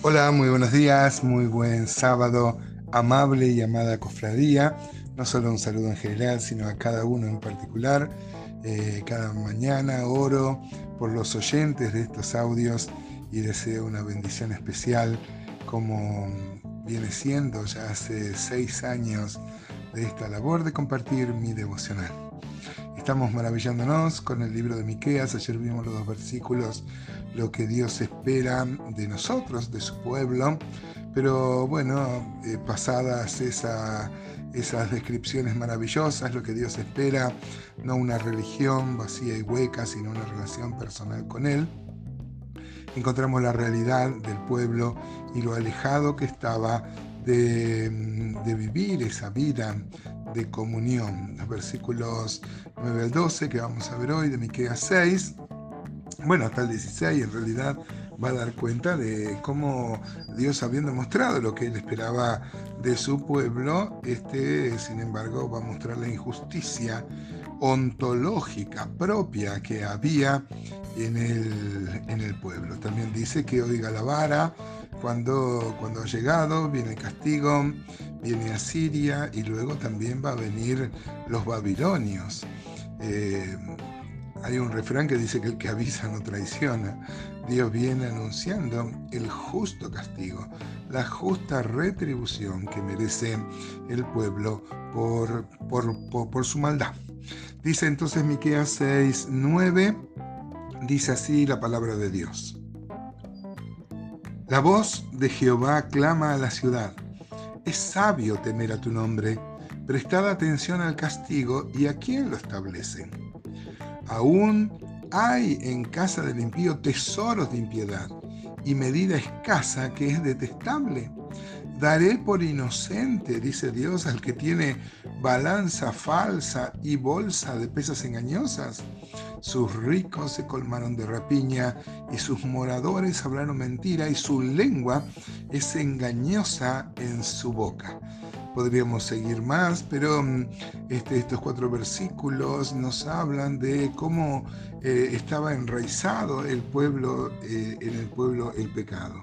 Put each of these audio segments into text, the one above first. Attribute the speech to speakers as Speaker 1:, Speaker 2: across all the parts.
Speaker 1: Hola, muy buenos días, muy buen sábado, amable y amada cofradía. No solo un saludo en general, sino a cada uno en particular. Eh, cada mañana oro por los oyentes de estos audios y deseo una bendición especial como viene siendo ya hace seis años de esta labor de compartir mi devocional. Estamos maravillándonos con el libro de Miqueas. Ayer vimos los dos versículos, lo que Dios espera de nosotros, de su pueblo. Pero bueno, eh, pasadas esa, esas descripciones maravillosas, lo que Dios espera, no una religión vacía y hueca, sino una relación personal con Él, encontramos la realidad del pueblo y lo alejado que estaba de, de, vivir esa vida de comunión. Los versículos 9 al 12 que vamos a ver hoy de Miqueas 6, bueno, hasta el 16 en realidad va a dar cuenta de cómo Dios habiendo mostrado lo que él esperaba de su pueblo, este sin embargo va a mostrar la injusticia ontológica propia que había en el, en el pueblo. También dice que oiga la vara, cuando, cuando ha llegado, viene el castigo, viene a Siria y luego también va a venir los babilonios. Eh, hay un refrán que dice que el que avisa no traiciona. Dios viene anunciando el justo castigo, la justa retribución que merece el pueblo por, por, por, su maldad. Dice entonces Miqueas 6, 9, dice así la palabra de Dios. La voz de Jehová clama a la ciudad. Es sabio temer a tu nombre. Prestad atención al castigo y a quién lo establece. Aún hay en casa del impío tesoros de impiedad y medida escasa que es detestable. Daré por inocente, dice Dios, al que tiene balanza falsa y bolsa de pesas engañosas. Sus ricos se colmaron de rapiña y sus moradores hablaron mentira y su lengua es engañosa en su boca. Podríamos seguir más, pero mm, este, estos cuatro versículos nos hablan de cómo eh, estaba enraizado el pueblo, eh, en el pueblo el pecado.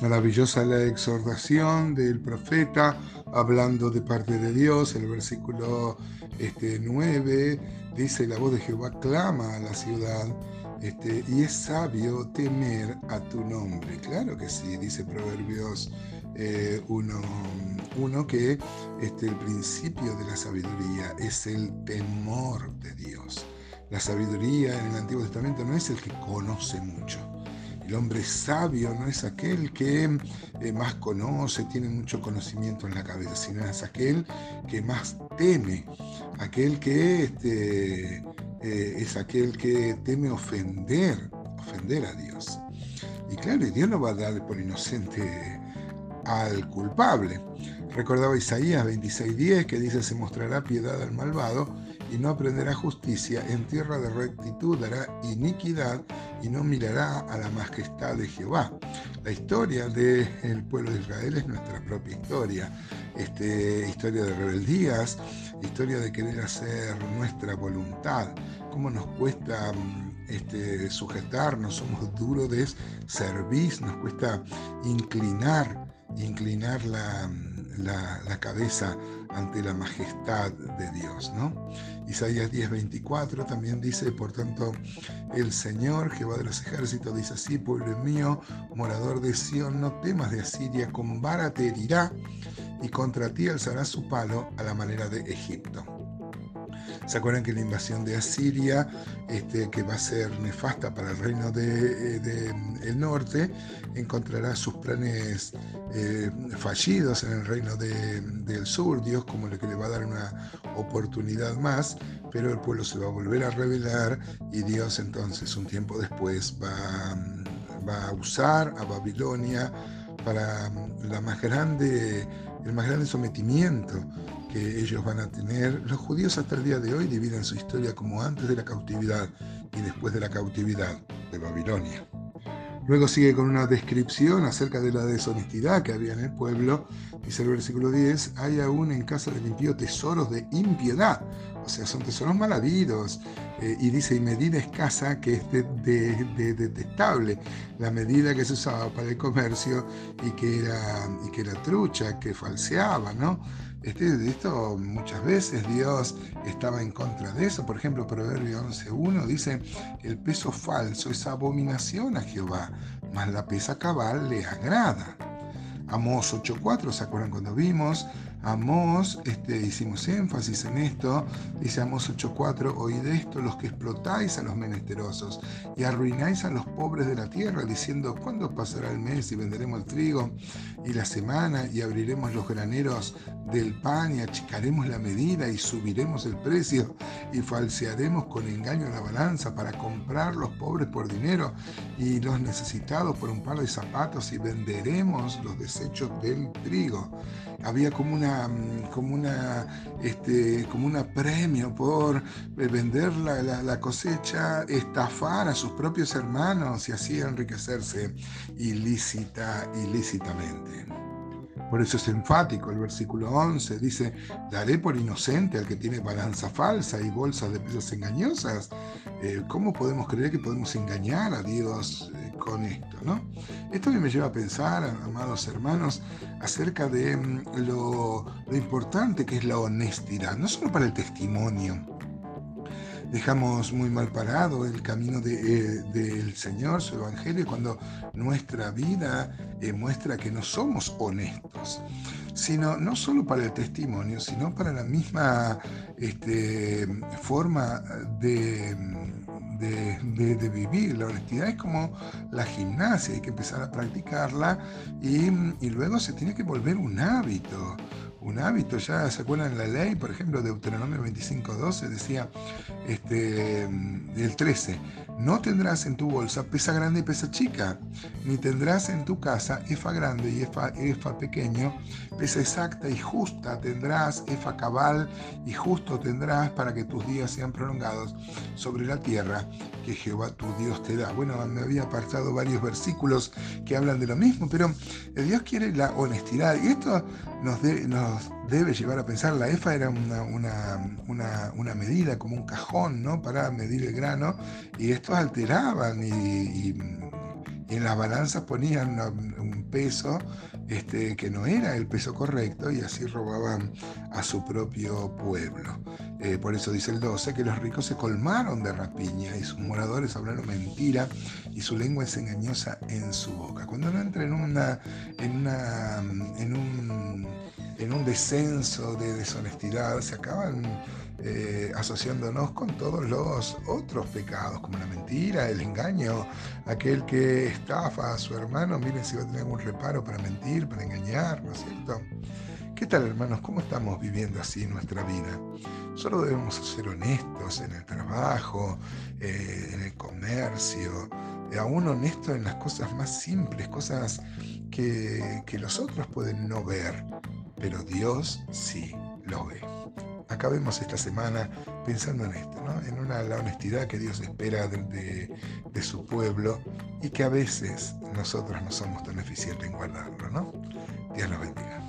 Speaker 1: Maravillosa la exhortación del profeta hablando de parte de Dios. El versículo este, 9 dice, la voz de Jehová clama a la ciudad este, y es sabio temer a tu nombre. Claro que sí, dice Proverbios 1, eh, que este, el principio de la sabiduría es el temor de Dios. La sabiduría en el Antiguo Testamento no es el que conoce mucho el hombre sabio no es aquel que eh, más conoce, tiene mucho conocimiento en la cabeza, sino es aquel que más teme, aquel que este, eh, es aquel que teme ofender, ofender a Dios. Y claro, Dios no va a dar por inocente al culpable. Recordaba Isaías 26:10 que dice, se mostrará piedad al malvado y no aprenderá justicia, en tierra de rectitud dará iniquidad y no mirará a la majestad de Jehová. La historia del pueblo de Israel es nuestra propia historia, este, historia de rebeldías, historia de querer hacer nuestra voluntad, cómo nos cuesta este, sujetarnos, somos duros de servir, nos cuesta inclinar, inclinar la la, cabeza ante la majestad de Dios. ¿no? Isaías 10:24 también dice, por tanto, el Señor, Jehová de los ejércitos, dice así, pueblo mío, morador de Sión, no temas de Asiria, con vara te herirá y contra ti alzará su palo a la manera de Egipto. ¿Se acuerdan que la invasión de Asiria, este, que va a ser nefasta para el reino del de, el norte, encontrará sus planes eh, fallidos en el reino del sur, Dios como el que le va a dar una oportunidad más, pero el pueblo se va a volver a rebelar y Dios entonces un tiempo después va, va a usar a Babilonia para la más grande, el más grande sometimiento que ellos van a tener. Los judíos hasta el día de hoy dividen su historia como antes de la cautividad y después de la cautividad de Babilonia. Luego sigue con una descripción acerca de la deshonestidad que había en el pueblo. Dice el versículo 10, hay aún en casa del impío tesoros de impiedad. O sea, son tesoros mal habidos. Eh, y dice, y medida escasa que es detestable, la medida que se usaba para el comercio y que era, y que era trucha, que falseaba, ¿no? Este, esto muchas veces Dios estaba en contra de eso. Por ejemplo, Proverbio 11.1 dice, el peso falso es abominación a Jehová, mas la pesa cabal le agrada. Amós 8.4, ¿se acuerdan cuando vimos? Amós, este, hicimos énfasis en esto, dice Amós 8.4, oíd esto los que explotáis a los menesterosos y arruináis a los pobres de la tierra, diciendo, ¿cuándo pasará el mes y venderemos el trigo y la semana y abriremos los graneros del pan y achicaremos la medida y subiremos el precio y falsearemos con engaño la balanza para comprar los pobres por dinero y los necesitados por un par de zapatos y venderemos los desechos del trigo? Había como una Mm, como una, este, como una premio por vender la, cosecha, estafar a sus propios hermanos y así enriquecerse ilícita, ilícitamente. Por eso es enfático el versículo 11, dice, daré por inocente al que tiene balanza falsa y bolsas de pesos engañosas. Eh, ¿Cómo podemos creer que podemos engañar a Dios eh, con esto? ¿no? Esto me lleva a pensar, amados hermanos, acerca de mm, lo importante que es la honestidad, no solo para el testimonio, dejamos muy mal parado el camino eh, del Señor, su Evangelio, cuando nuestra vida eh, muestra que no somos honestos, sino no solo para el testimonio, sino para la misma este, forma de, de, vivir. La honestidad es como la gimnasia, hay que empezar a practicarla y, y luego se tiene que volver un hábito un hábito. Ya se acuerdan la ley, por ejemplo, Deuteronomio 25.12 decía, este, el 13, no tendrás en tu bolsa pesa grande y pesa chica, ni tendrás en tu casa efa grande y efa, efa pequeño, pesa exacta y justa tendrás, efa cabal y justo tendrás para que tus días sean prolongados sobre la tierra que Jehová tu Dios te da. Bueno, me había apartado varios versículos que hablan de lo mismo, pero Dios quiere la honestidad y esto nos, nos debe llevar a pensar, la EFA era una, una, una, medida como un cajón ¿no? para medir el grano y estos alteraban y, en las balanzas ponían un peso este, que no era el peso correcto y así robaban a su propio pueblo. Eh, por eso dice el 12 que los ricos se colmaron de rapiña y sus moradores hablaron mentira y su lengua es engañosa en su boca. Cuando uno entra en, una, en, una, en un en un descenso de deshonestidad, se acaban eh, asociándonos con todos los otros pecados, como la mentira, el engaño, aquel que estafa a su hermano, miren si va a tener algún reparo para mentir, para engañar, ¿no es cierto? ¿Qué tal hermanos? ¿Cómo estamos viviendo así nuestra vida? Solo debemos ser honestos en el trabajo, eh, en el comercio, eh, aún honestos en las cosas más simples, cosas que, que los otros pueden no ver, pero Dios sí lo ve. Acabemos esta semana pensando en esto, en una, la honestidad que Dios espera de, de, su pueblo y que a veces nosotros no somos tan eficientes en guardarlo. ¿no? Dios los bendiga.